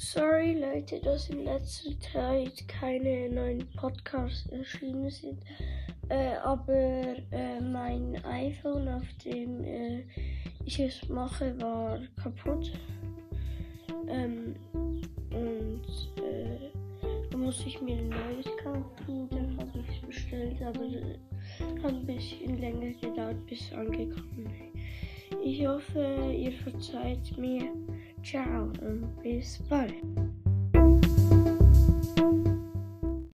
Sorry Leute, dass in letzter Zeit keine neuen Podcasts erschienen sind. Äh, aber äh, mein iPhone, auf dem äh, ich es mache, war kaputt. Ähm, und äh, da muss ich mir ein neues kaufen. Dann habe ich es bestellt, aber es hat ein bisschen länger gedauert, bis es angekommen ist. Ich hoffe, ihr verzeiht mir. Ciao und bis bald.